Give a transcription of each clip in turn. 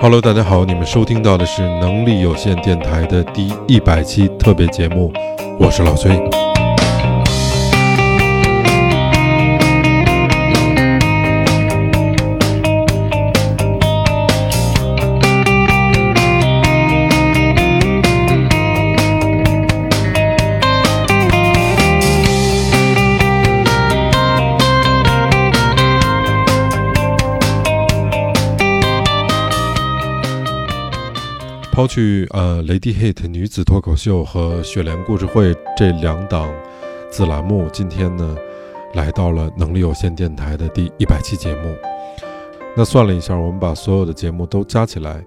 Hello，大家好，你们收听到的是能力有限电台的第一百期特别节目，我是老崔。抛去呃《Lady Hit》女子脱口秀和《雪莲故事会》这两档子栏目，今天呢来到了能力有限电台的第一百期节目。那算了一下，我们把所有的节目都加起来，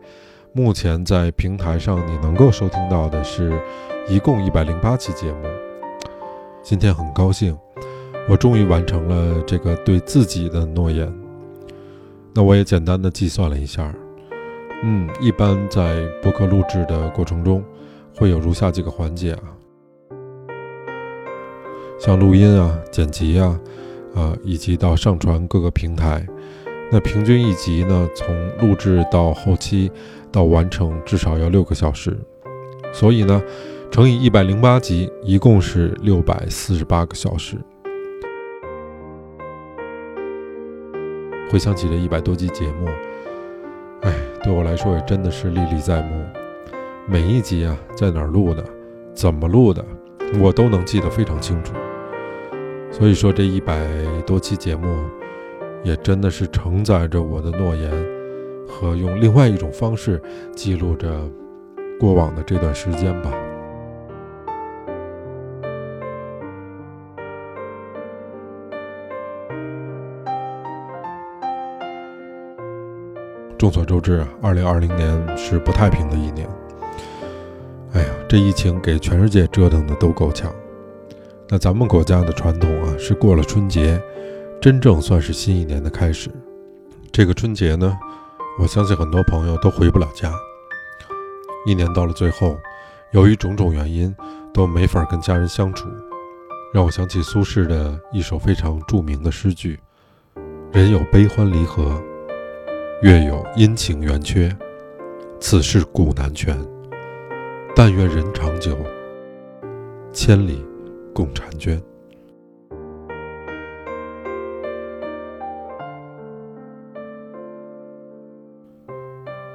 目前在平台上你能够收听到的是一共一百零八期节目。今天很高兴，我终于完成了这个对自己的诺言。那我也简单的计算了一下。嗯，一般在播客录制的过程中，会有如下几个环节啊，像录音啊、剪辑啊，啊，以及到上传各个平台。那平均一集呢，从录制到后期到完成，至少要六个小时。所以呢，乘以一百零八集，一共是六百四十八个小时。回想起这一百多集节目。对我来说也真的是历历在目。每一集啊，在哪儿录的，怎么录的，我都能记得非常清楚。所以说，这一百多期节目，也真的是承载着我的诺言，和用另外一种方式记录着过往的这段时间吧。众所周知啊，二零二零年是不太平的一年。哎呀，这疫情给全世界折腾的都够呛。那咱们国家的传统啊，是过了春节，真正算是新一年的开始。这个春节呢，我相信很多朋友都回不了家。一年到了最后，由于种种原因，都没法跟家人相处，让我想起苏轼的一首非常著名的诗句：“人有悲欢离合。”月有阴晴圆缺，此事古难全。但愿人长久，千里共婵娟。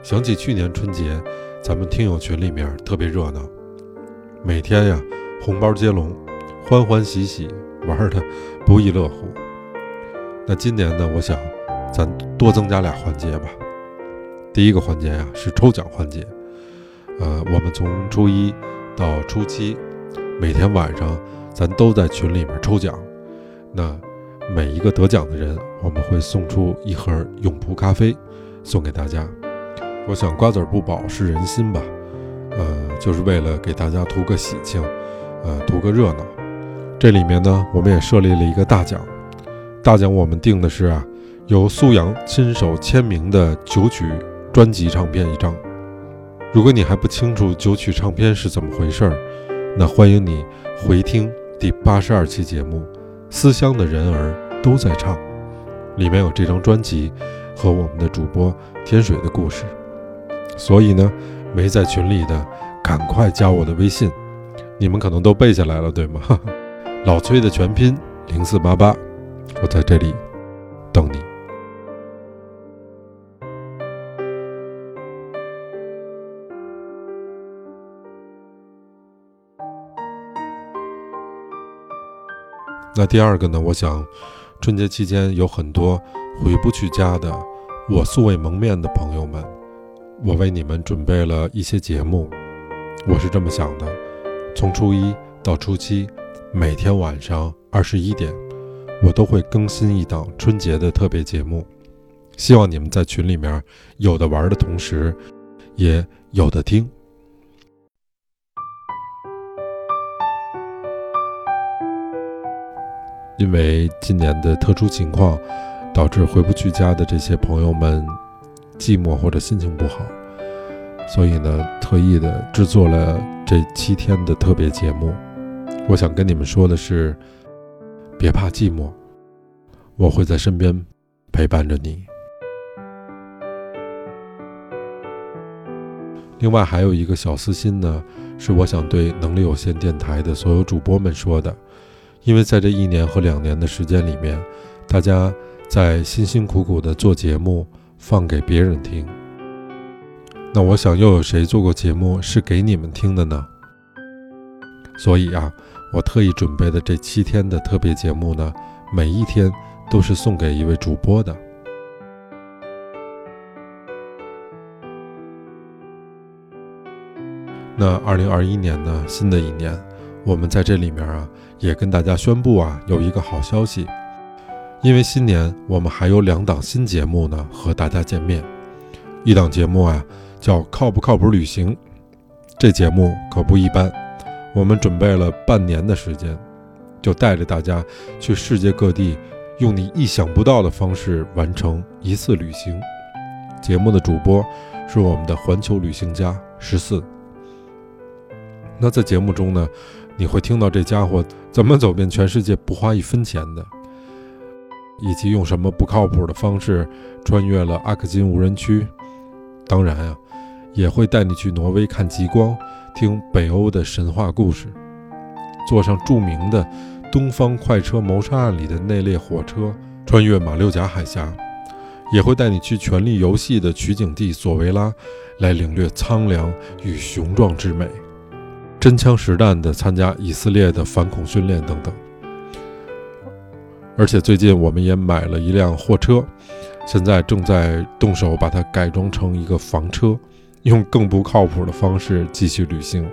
想起去年春节，咱们听友群里面特别热闹，每天呀红包接龙，欢欢喜喜，玩的不亦乐乎。那今年呢，我想。咱多增加俩环节吧。第一个环节呀是抽奖环节，呃，我们从初一到初七，每天晚上咱都在群里面抽奖。那每一个得奖的人，我们会送出一盒永璞咖啡送给大家。我想瓜子不饱是人心吧，呃，就是为了给大家图个喜庆，呃，图个热闹。这里面呢，我们也设立了一个大奖，大奖我们定的是啊。由苏阳亲手签名的九曲专辑唱片一张。如果你还不清楚九曲唱片是怎么回事儿，那欢迎你回听第八十二期节目《思乡的人儿都在唱》，里面有这张专辑和我们的主播天水的故事。所以呢，没在群里的赶快加我的微信，你们可能都背下来了，对吗？老崔的全拼零四八八，我在这里等你。那第二个呢？我想，春节期间有很多回不去家的我素未谋面的朋友们，我为你们准备了一些节目。我是这么想的：从初一到初七，每天晚上二十一点，我都会更新一档春节的特别节目。希望你们在群里面有的玩的同时，也有的听。因为今年的特殊情况，导致回不去家的这些朋友们寂寞或者心情不好，所以呢，特意的制作了这七天的特别节目，我想跟你们说的是，别怕寂寞，我会在身边陪伴着你。另外还有一个小私心呢，是我想对能力有限电台的所有主播们说的，因为在这一年和两年的时间里面，大家在辛辛苦苦的做节目，放给别人听。那我想，又有谁做过节目是给你们听的呢？所以啊，我特意准备的这七天的特别节目呢，每一天都是送给一位主播的。那二零二一年呢，新的一年，我们在这里面啊，也跟大家宣布啊，有一个好消息，因为新年我们还有两档新节目呢，和大家见面。一档节目啊，叫《靠不靠谱旅行》，这节目可不一般，我们准备了半年的时间，就带着大家去世界各地，用你意想不到的方式完成一次旅行。节目的主播是我们的环球旅行家十四。那在节目中呢，你会听到这家伙怎么走遍全世界不花一分钱的，以及用什么不靠谱的方式穿越了阿克金无人区。当然啊，也会带你去挪威看极光，听北欧的神话故事，坐上著名的东方快车谋杀案里的那列火车，穿越马六甲海峡，也会带你去《权力游戏》的取景地索维拉，来领略苍凉与雄壮之美。真枪实弹地参加以色列的反恐训练等等，而且最近我们也买了一辆货车，现在正在动手把它改装成一个房车，用更不靠谱的方式继续旅行。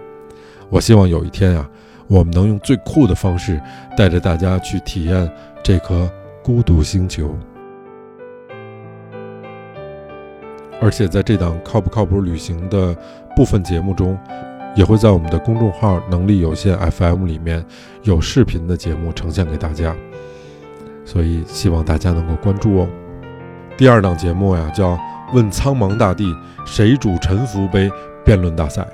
我希望有一天啊，我们能用最酷的方式带着大家去体验这颗孤独星球。而且在这档靠不靠谱旅行的部分节目中。也会在我们的公众号“能力有限 FM” 里面有视频的节目呈现给大家，所以希望大家能够关注哦。第二档节目呀，叫“问苍茫大地，谁主沉浮杯”辩论大赛，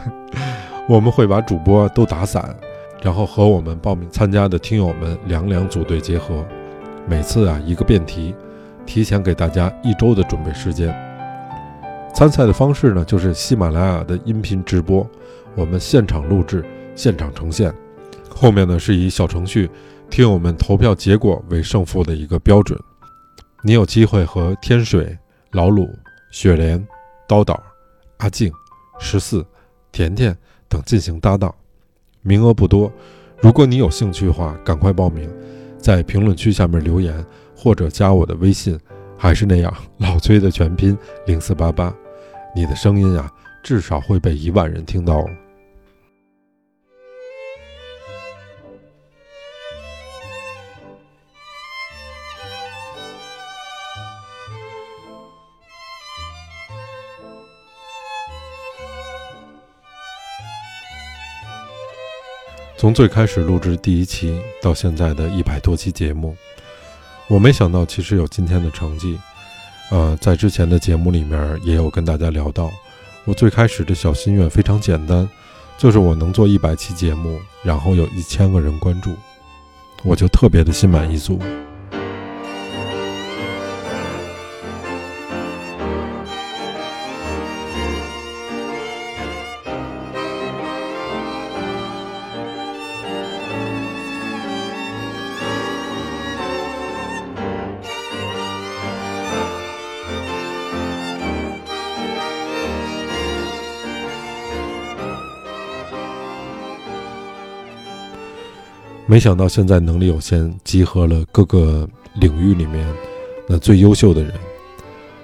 我们会把主播都打散，然后和我们报名参加的听友们两两组队结合，每次啊一个辩题，提前给大家一周的准备时间。参赛的方式呢，就是喜马拉雅的音频直播，我们现场录制，现场呈现。后面呢是以小程序听友们投票结果为胜负的一个标准。你有机会和天水、老鲁、雪莲、刀导、阿静、十四、甜甜等进行搭档，名额不多。如果你有兴趣的话，赶快报名，在评论区下面留言或者加我的微信，还是那样，老崔的全拼零四八八。你的声音啊，至少会被一万人听到。从最开始录制第一期到现在的一百多期节目，我没想到其实有今天的成绩。呃，在之前的节目里面也有跟大家聊到，我最开始的小心愿非常简单，就是我能做一百期节目，然后有一千个人关注，我就特别的心满意足。没想到现在能力有限，集合了各个领域里面那最优秀的人。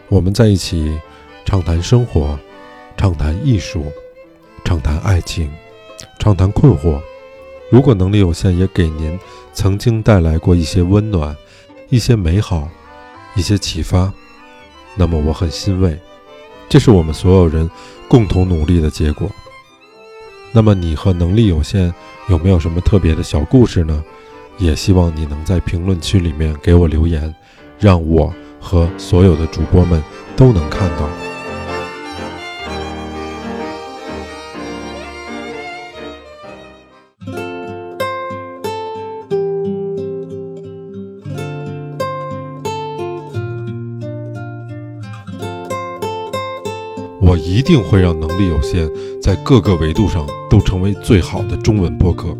我们在一起畅谈生活，畅谈艺术，畅谈爱情，畅谈困惑。如果能力有限也给您曾经带来过一些温暖、一些美好、一些启发，那么我很欣慰。这是我们所有人共同努力的结果。那么你和能力有限有没有什么特别的小故事呢？也希望你能在评论区里面给我留言，让我和所有的主播们都能看到。我一定会让能力有限，在各个维度上都成为最好的中文播客。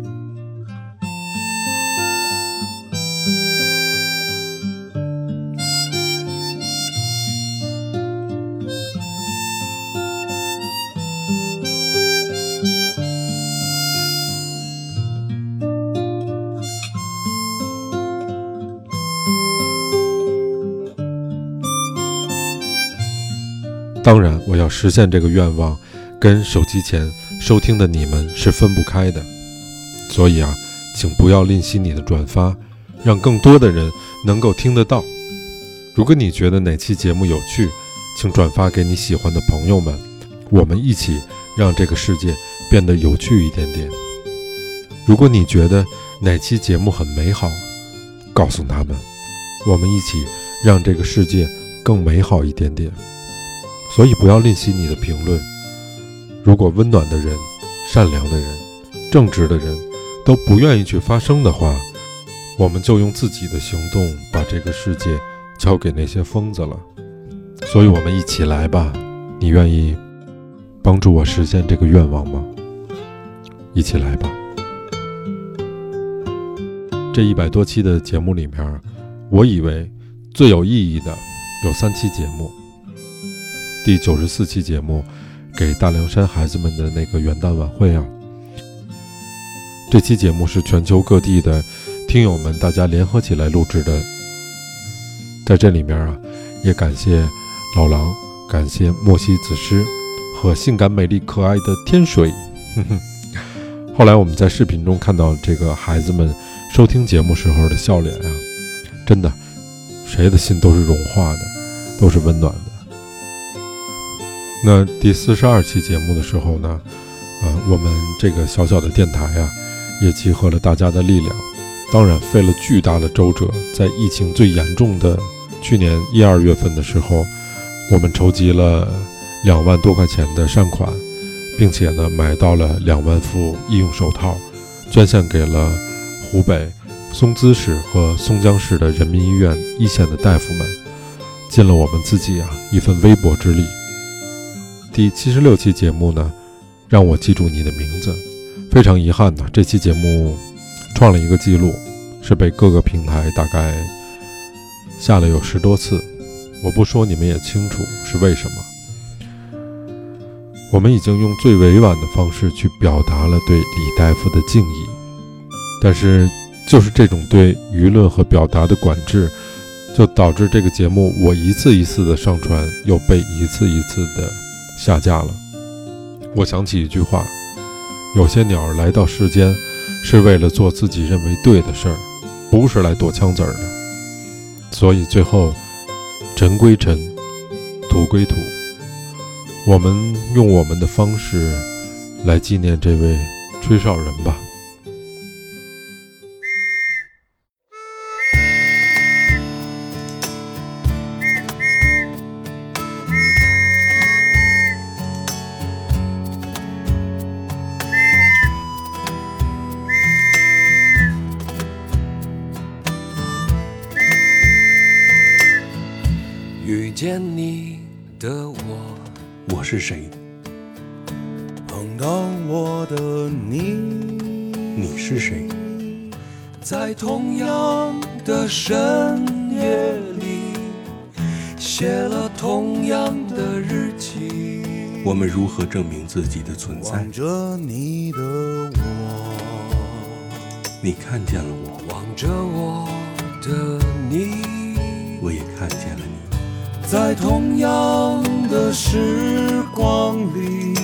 要实现这个愿望，跟手机前收听的你们是分不开的。所以啊，请不要吝惜你的转发，让更多的人能够听得到。如果你觉得哪期节目有趣，请转发给你喜欢的朋友们，我们一起让这个世界变得有趣一点点。如果你觉得哪期节目很美好，告诉他们，我们一起让这个世界更美好一点点。所以不要吝惜你的评论。如果温暖的人、善良的人、正直的人都不愿意去发声的话，我们就用自己的行动把这个世界交给那些疯子了。所以，我们一起来吧！你愿意帮助我实现这个愿望吗？一起来吧！这一百多期的节目里面，我以为最有意义的有三期节目。第九十四期节目，给大凉山孩子们的那个元旦晚会啊，这期节目是全球各地的听友们大家联合起来录制的。在这里面啊，也感谢老狼，感谢莫西子诗和性感美丽可爱的天水。哼 哼后来我们在视频中看到这个孩子们收听节目时候的笑脸啊，真的，谁的心都是融化的，都是温暖的。那第四十二期节目的时候呢，啊，我们这个小小的电台啊，也集合了大家的力量，当然费了巨大的周折。在疫情最严重的去年一二月份的时候，我们筹集了两万多块钱的善款，并且呢，买到了两万副医用手套，捐献给了湖北松滋市和松江市的人民医院一线的大夫们，尽了我们自己啊一份微薄之力。第七十六期节目呢，让我记住你的名字。非常遗憾呢，这期节目创了一个记录，是被各个平台大概下了有十多次。我不说你们也清楚是为什么。我们已经用最委婉的方式去表达了对李大夫的敬意，但是就是这种对舆论和表达的管制，就导致这个节目我一次一次的上传，又被一次一次的。下架了。我想起一句话：有些鸟儿来到世间，是为了做自己认为对的事儿，不是来躲枪子儿的。所以最后，尘归尘，土归土。我们用我们的方式来纪念这位吹哨人吧。见你的我，我是谁？碰到我的你，你是谁？在同样的深夜里，写了同样的日记。我们如何证明自己的存在？望着你的我，你看见了我；望着我的你，我也看见了你。在同样的时光里，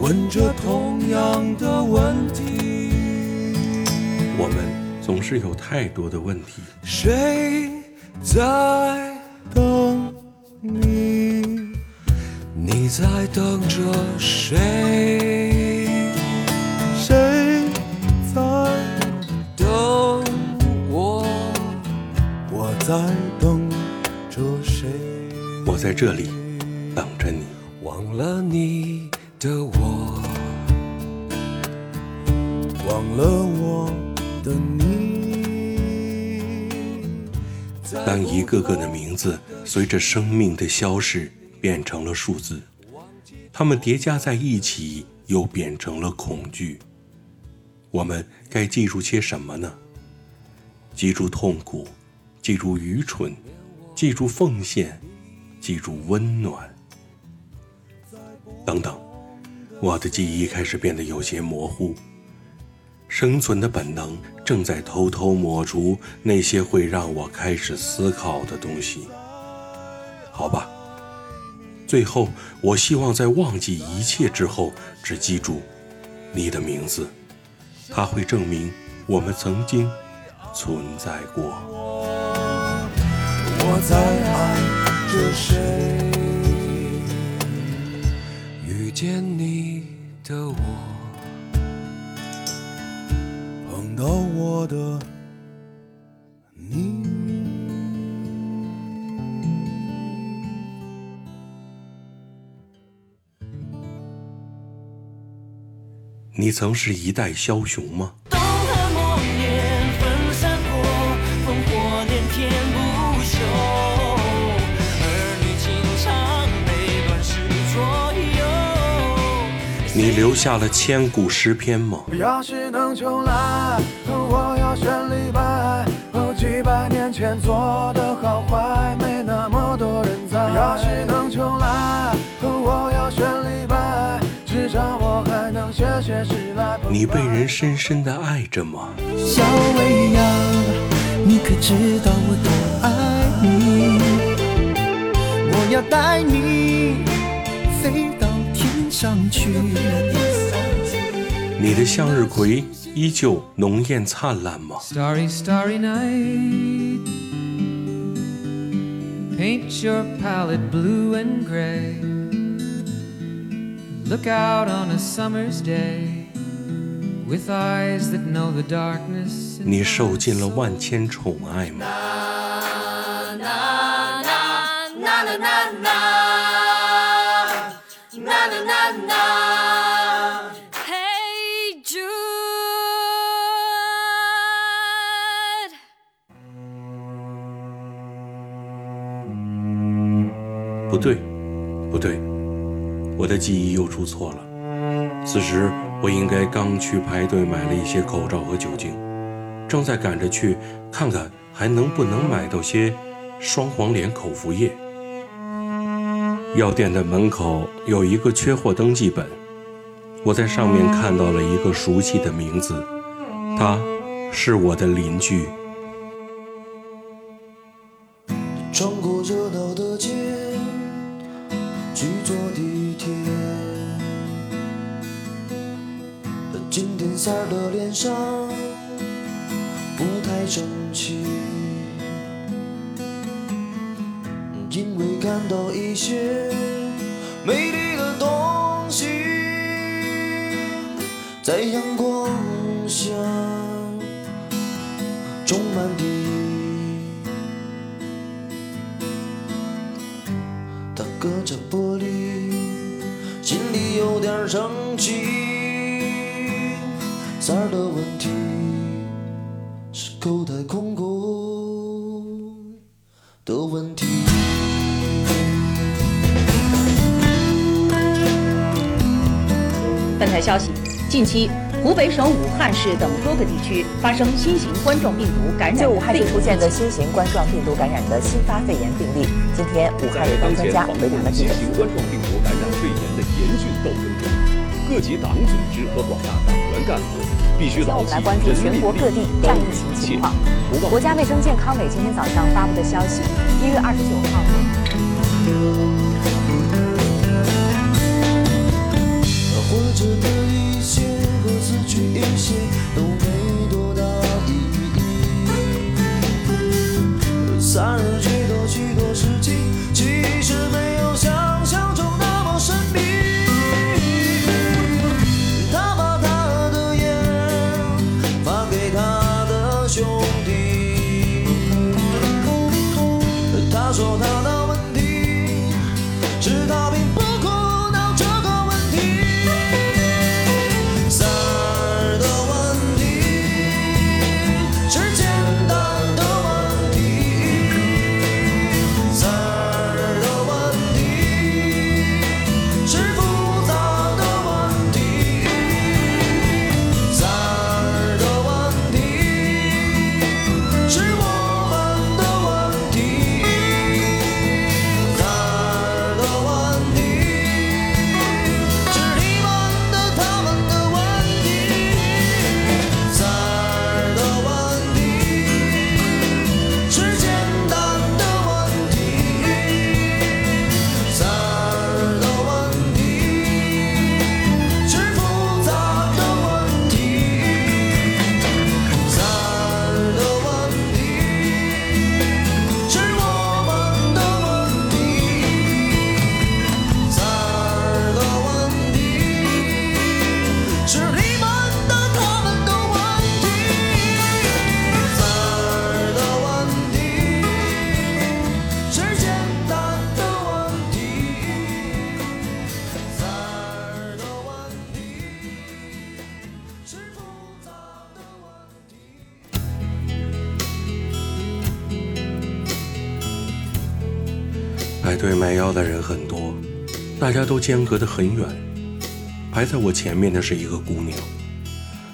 问着同样的问题。我们总是有太多的问题。谁在等你？你在等着谁？谁在等我？我在。我在这里等着你。忘了你的我，忘了我的你。当一个个的名字随着生命的消逝变成了数字，它们叠加在一起，又变成了恐惧。我们该记住些什么呢？记住痛苦，记住愚蠢，记住奉献，记住温暖，等等。我的记忆开始变得有些模糊。生存的本能正在偷偷抹除那些会让我开始思考的东西。好吧，最后，我希望在忘记一切之后，只记住你的名字，它会证明我们曾经存在过。我在爱着谁？遇见你的我。碰到我的你，你曾是一代枭雄吗？你留下了千古诗篇吗？要是能重来，我要选李白。几百年前做的好坏，没那么多人在。要是能重来，我要选李白。至少我还能写写诗来。你被人深深的爱着吗？小薇呀，你可知道我多爱你？我要带你。上去。你的向日葵依旧浓艳灿烂吗？Starry, starry night. Paint your palette blue and gray. Look out on a summer's day with eyes that know the darkness. 你受尽了万千宠爱吗？我的记忆又出错了。此时我应该刚去排队买了一些口罩和酒精，正在赶着去看看还能不能买到些双黄连口服液。药店的门口有一个缺货登记本，我在上面看到了一个熟悉的名字，他是我的邻居。今天三儿的脸上不太争气。因为看到一些美丽的东西，在阳光下种满地。他隔着玻璃，心里有点生气。三儿的问题是口袋空空的问题。本台消息：近期，湖北省武汉市等多个地区发生新型冠状病毒感染。就武汉市出现的新型冠状病毒感染的新发肺炎病例，今天武汉有关专家回答了记者新型冠状病毒感染肺炎的严峻斗争中，各级党组织和广大党员干部必须牢记人民全国各地战疫情情况。国家卫生健康委今天早上发布的消息：一月二十九号。着的一些和死去一些都没多大意义。三日许多许多事情，其实没大家都间隔得很远。排在我前面的是一个姑娘，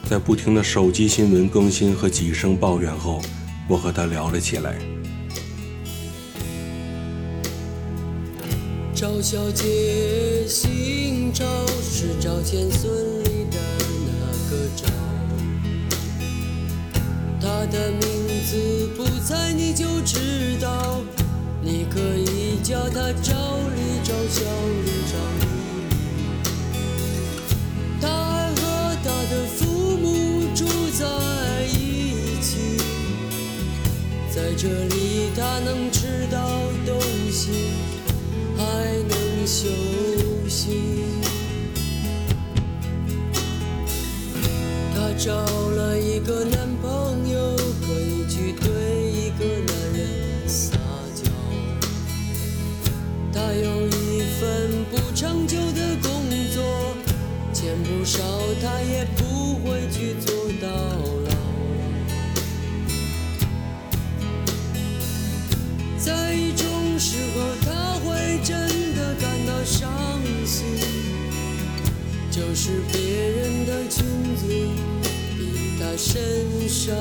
在不停的手机新闻更新和几声抱怨后，我和她聊了起来。赵小姐姓赵，是赵钱孙李的那个赵。她的名字不猜你就知道，你可以叫她赵小、小丽、赵丽。她还和她的父母住在一起，在这里她能吃到东西。还能休息。她找了一个男不长久的工作，钱不少，他也不会去做到老。在一种时候，他会真的感到伤心，就是别人的裙子比他身上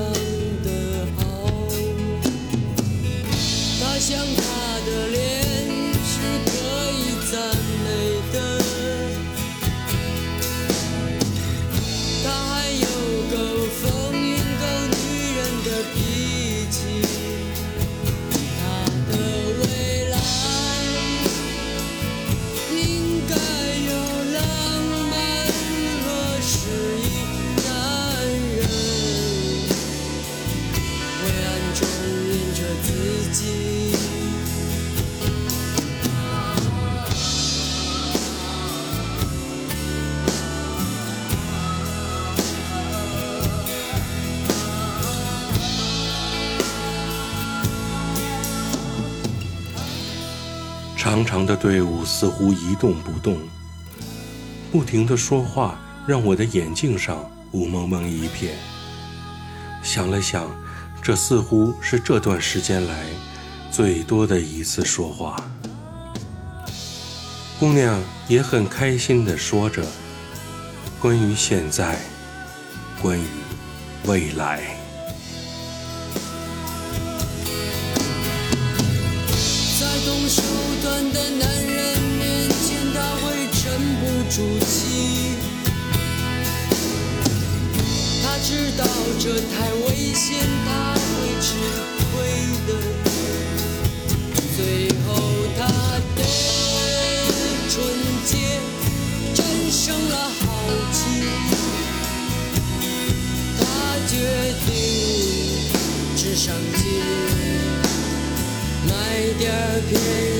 似乎一动不动，不停的说话让我的眼镜上雾蒙蒙一片。想了想，这似乎是这段时间来最多的一次说话。姑娘也很开心地说着关于现在，关于未来。不住气。他知道这太危险，他会吃亏的。最后，他的纯洁战胜了好奇。他决定只上街。买点便宜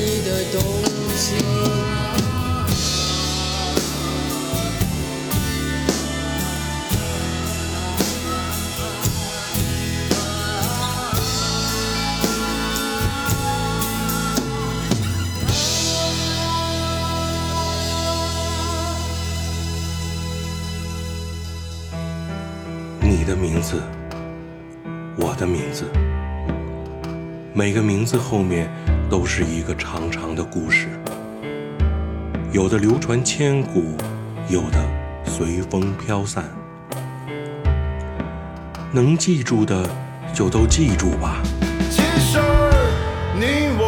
的名字。每个名字后面都是一个长长的故事，有的流传千古，有的随风飘散。能记住的就都记住吧。其实你我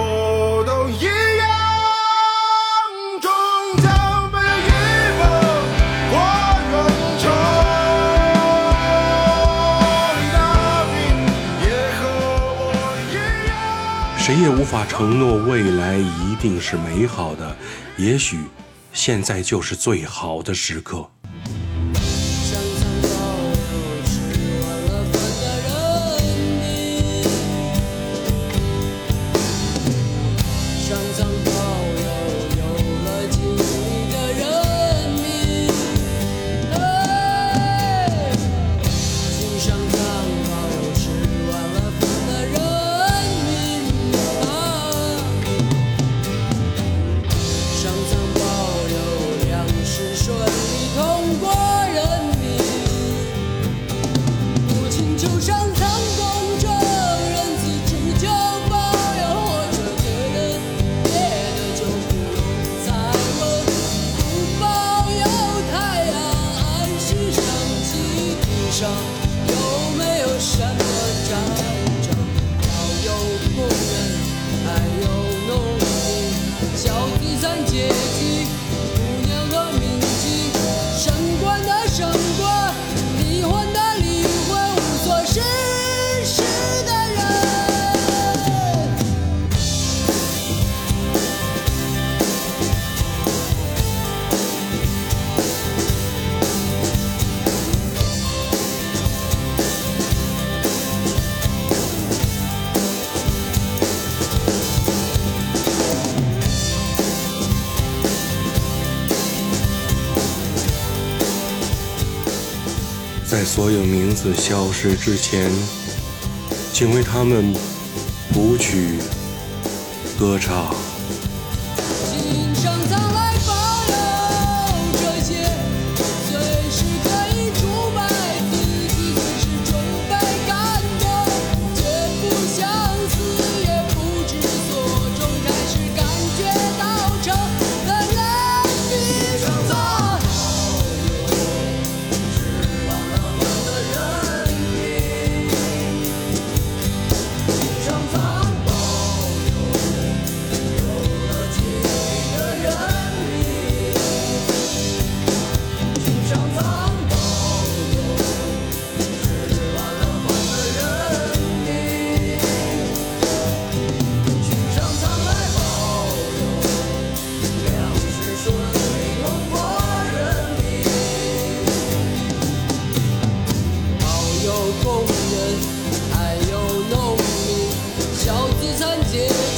谁也无法承诺未来一定是美好的，也许现在就是最好的时刻。在消失之前，请为他们谱曲、歌唱。有工人还有农民小资产阶级